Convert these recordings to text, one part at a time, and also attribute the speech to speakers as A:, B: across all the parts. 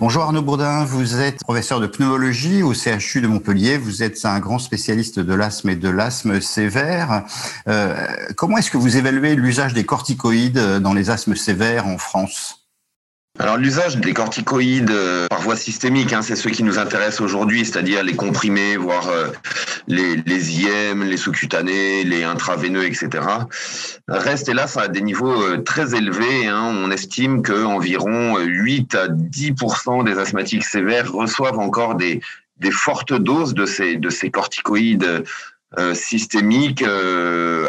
A: Bonjour Arnaud Bourdin, vous êtes professeur de pneumologie au CHU de Montpellier. Vous êtes un grand spécialiste de l'asthme et de l'asthme sévère. Euh, comment est-ce que vous évaluez l'usage des corticoïdes dans les asthmes sévères en France?
B: Alors l'usage des corticoïdes euh, par voie systémique, hein, c'est ce qui nous intéresse aujourd'hui, c'est-à-dire les comprimés, voire euh, les, les IM, les sous-cutanés, les intraveineux, etc. Reste hélas à des niveaux euh, très élevés. Hein. On estime qu'environ 8 à 10% des asthmatiques sévères reçoivent encore des, des fortes doses de ces, de ces corticoïdes systémiques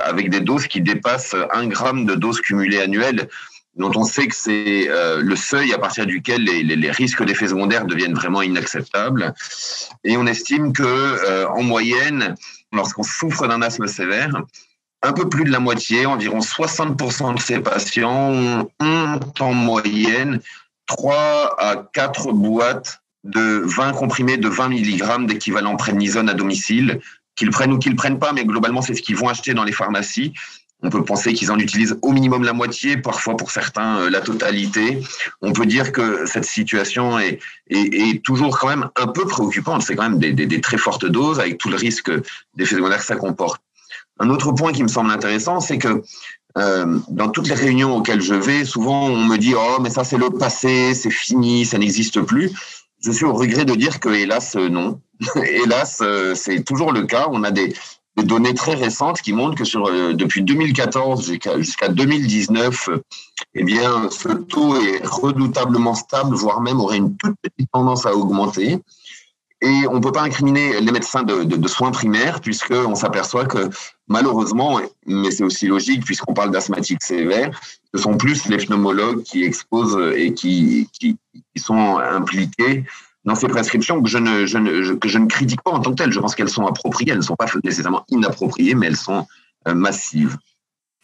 B: avec des doses qui dépassent 1 gramme de dose cumulée annuelle dont on sait que c'est euh, le seuil à partir duquel les, risques d'effets secondaires deviennent vraiment inacceptables. Et on estime que, euh, en moyenne, lorsqu'on souffre d'un asthme sévère, un peu plus de la moitié, environ 60% de ces patients ont en moyenne 3 à 4 boîtes de 20 comprimés de 20 mg d'équivalent prénisone à domicile, qu'ils prennent ou qu'ils prennent pas, mais globalement, c'est ce qu'ils vont acheter dans les pharmacies. On peut penser qu'ils en utilisent au minimum la moitié, parfois pour certains euh, la totalité. On peut dire que cette situation est, est, toujours quand même un peu préoccupante. C'est quand même des, des, des, très fortes doses avec tout le risque d'effets secondaires que ça comporte. Un autre point qui me semble intéressant, c'est que euh, dans toutes les réunions auxquelles je vais, souvent on me dit oh mais ça c'est le passé, c'est fini, ça n'existe plus. Je suis au regret de dire que hélas non, hélas euh, c'est toujours le cas. On a des des données très récentes qui montrent que sur, euh, depuis 2014 jusqu'à 2019, eh bien, ce taux est redoutablement stable, voire même aurait une toute petite tendance à augmenter. Et on ne peut pas incriminer les médecins de, soins primaires, puisqu'on s'aperçoit que malheureusement, mais c'est aussi logique puisqu'on parle d'asthmatique sévère, ce sont plus les pneumologues qui exposent et qui sont impliqués dans ces prescriptions que je, ne, je ne, que je ne critique pas en tant que telles. Je pense qu'elles sont appropriées, elles ne sont pas nécessairement inappropriées, mais elles sont euh, massives.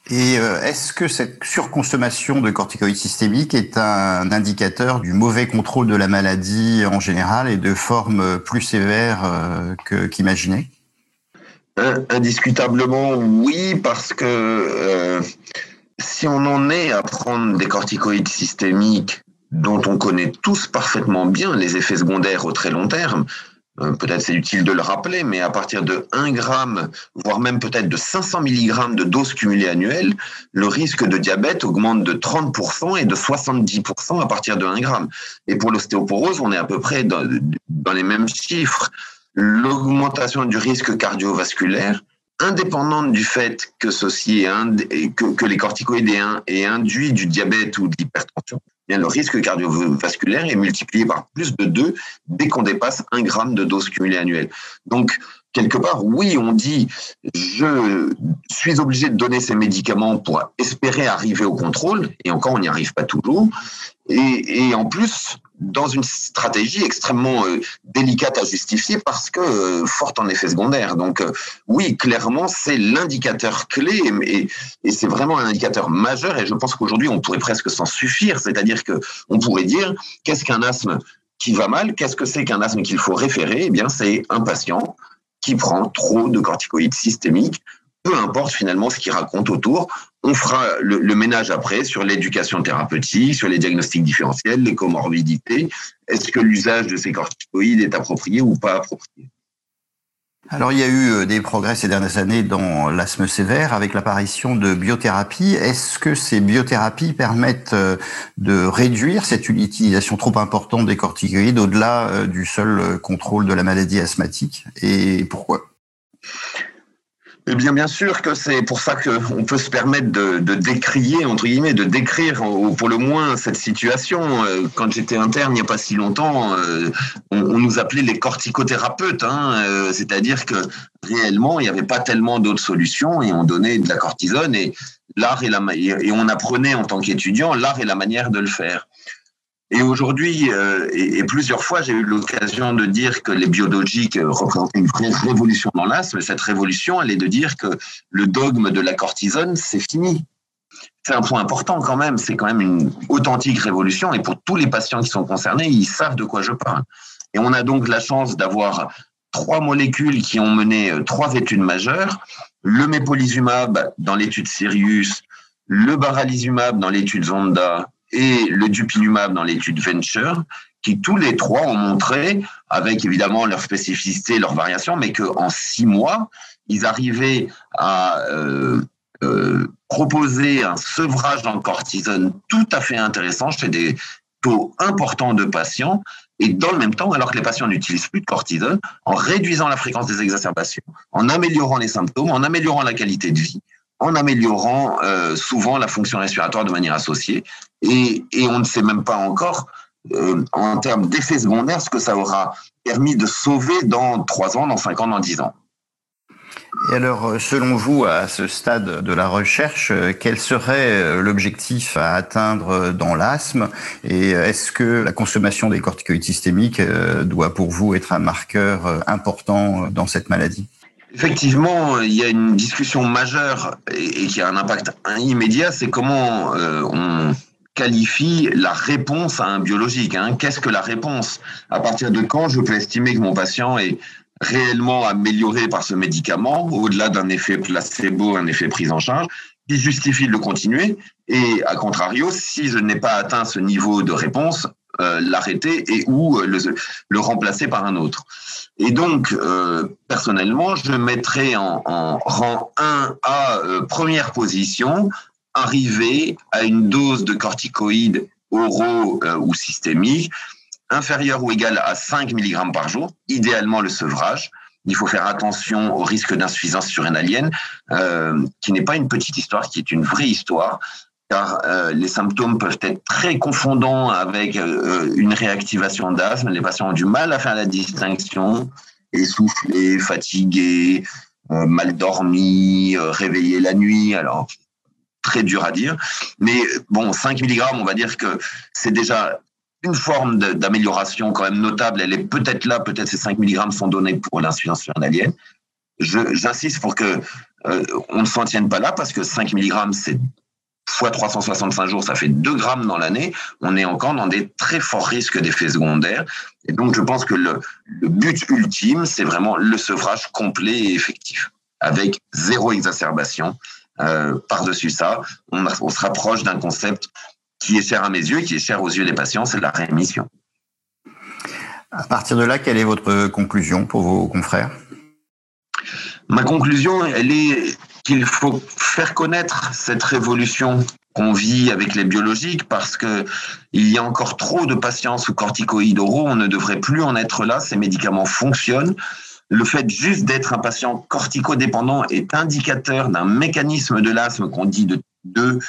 A: Et euh, est-ce que cette surconsommation de corticoïdes systémiques est un indicateur du mauvais contrôle de la maladie en général et de formes plus sévères euh, qu'imaginées?
B: Indiscutablement, oui, parce que euh, si on en est à prendre des corticoïdes systémiques dont on connaît tous parfaitement bien les effets secondaires au très long terme. Euh, peut-être c'est utile de le rappeler, mais à partir de 1 gramme, voire même peut-être de 500 mg de dose cumulée annuelle, le risque de diabète augmente de 30% et de 70% à partir de 1 gramme. Et pour l'ostéoporose, on est à peu près dans, les mêmes chiffres. L'augmentation du risque cardiovasculaire, indépendante du fait que ceci est que, que les corticoïdes aient induit du diabète ou de l'hypertension, bien le risque cardiovasculaire est multiplié par plus de 2 dès qu'on dépasse un gramme de dose cumulée annuelle. Donc, quelque part, oui, on dit, je suis obligé de donner ces médicaments pour espérer arriver au contrôle, et encore, on n'y arrive pas toujours. Et, et en plus, dans une stratégie extrêmement euh, délicate à justifier parce que euh, forte en effet secondaire. Donc euh, oui, clairement, c'est l'indicateur clé et, c'est vraiment un indicateur majeur et je pense qu'aujourd'hui, on pourrait presque s'en suffire, c'est-à-dire que on pourrait dire qu'est-ce qu'un asthme qui va mal, qu'est-ce que c'est qu'un asthme qu'il faut référer? Eh bien, c'est un patient qui prend trop de corticoïdes systémiques peu importe finalement ce qu'il raconte autour, on fera le, ménage après sur l'éducation thérapeutique, sur les diagnostics différentiels, les comorbidités. Est-ce que l'usage de ces corticoïdes est approprié ou pas approprié?
A: Alors il y a eu euh, des progrès ces dernières années dans l'asthme sévère avec l'apparition de biothérapies. Est-ce que ces biothérapies permettent euh, de réduire cette utilisation trop importante des corticoïdes au-delà euh, du seul contrôle de la maladie asthmatique? Et pourquoi?
B: Eh bien, bien sûr que c'est pour ça qu'on peut se permettre de, de, décrier, entre guillemets, de décrire pour le moins cette situation. Euh, quand j'étais interne il n'y a pas si longtemps, euh, on, on nous appelait les corticothérapeutes, hein, euh, c'est-à-dire que réellement, il n'y avait pas tellement d'autres solutions et on donnait de la cortisone et l'art et la et on apprenait en tant qu'étudiant l'art et la manière de le faire. Et aujourd'hui, euh, et, plusieurs fois, j'ai eu l'occasion de dire que les biologiques représentaient une vraie révolution dans l'asthme. Cette révolution, elle est de dire que le dogme de la cortisone, c'est fini. C'est un point important quand même. C'est quand même une authentique révolution. Et pour tous les patients qui sont concernés, ils savent de quoi je parle. Et on a donc la chance d'avoir trois molécules qui ont mené euh, trois études majeures. Le mépolizumab dans l'étude Sirius, le baralizumab dans l'étude Zonda et le dupilumab dans l'étude Venture, qui tous les trois ont montré, avec évidemment leur spécificité, leurs variations, mais qu'en six mois, ils arrivaient à euh, euh, proposer un sevrage en cortisone tout à fait intéressant chez des taux importants de patients et dans le même temps, alors que les patients n'utilisent plus de cortisone, en réduisant la fréquence des exacerbations, en améliorant les symptômes, en améliorant la qualité de vie, en améliorant euh, souvent la fonction respiratoire de manière associée. Et, on ne sait même pas encore, euh, en termes d'effets secondaires, ce que ça aura permis de sauver dans 3 ans, dans 5 ans, dans 10 ans.
A: Et alors, euh, selon vous, à ce stade de la recherche, quel serait l'objectif à atteindre dans l'asthme? Et est-ce que la consommation des corticoïdes systémiques doit pour vous être un marqueur important dans cette maladie?
B: Effectivement, il y a une discussion majeure et qui a un impact immédiat, c'est comment on qualifie la réponse à un biologique. Hein. Qu'est-ce que la réponse? À partir de quand je peux estimer que mon patient est réellement amélioré par ce médicament, au-delà d'un effet placebo, un effet prise en charge, qui justifie de le continuer? Et à contrario, si je n'ai pas atteint ce niveau de réponse, euh, l'arrêter et ou le, le, remplacer par un autre. Et donc, euh, personnellement, je mettrais en, rang 1 à euh, première position, arriver à une dose de corticoïdes oraux ou systémiques inférieur ou égal à 5 mg par jour, idéalement le sevrage. Il faut faire attention au risque d'insuffisance surrénalienne, euh, qui n'est pas une petite histoire, qui est une vraie histoire, car euh, les symptômes peuvent être très confondants avec euh, une réactivation d'asthme. Les patients ont du mal à faire la distinction, essoufflés, fatigués, euh, mal dormis, réveillés la nuit. Alors, très dur à dire. Mais bon, 5 mg, on va dire que c'est déjà une forme d'amélioration quand même notable. Elle est peut-être là, peut-être ces 5 mg sont donnés pour l'insuffisance surrénalienne. J'insiste pour que euh, on ne s'en tienne pas là parce que 5 mg, c'est fois 365 jours, ça fait 2 grammes dans l'année. On est encore dans des très forts risques d'effets secondaires. Et donc, je pense que le, but ultime, c'est vraiment le sevrage complet et effectif, avec zéro exacerbation. Euh, par-dessus ça, on, on se rapproche d'un concept qui est cher à mes yeux et qui est cher aux yeux des patients, c'est la rémission.
A: À partir de là, quelle est votre conclusion pour vos confrères?
B: Ma conclusion, elle est qu'il faut faire connaître cette révolution qu'on vit avec les biologiques parce que il y a encore trop de patients sous corticoïdes oraux. On ne devrait plus en être là. Ces médicaments fonctionnent. Le fait juste d'être un patient corticodépendant est indicateur d'un mécanisme de l'asthme qu'on dit de, de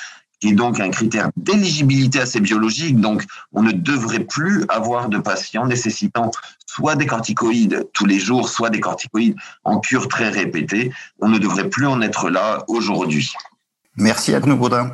B: qui est donc un critère d'éligibilité à ces biologiques. Donc, on ne devrait plus avoir de patients nécessitant soit des corticoïdes tous les jours, soit des corticoïdes en cure très répétée. On ne devrait plus en être là aujourd'hui.
A: Merci à Baudin.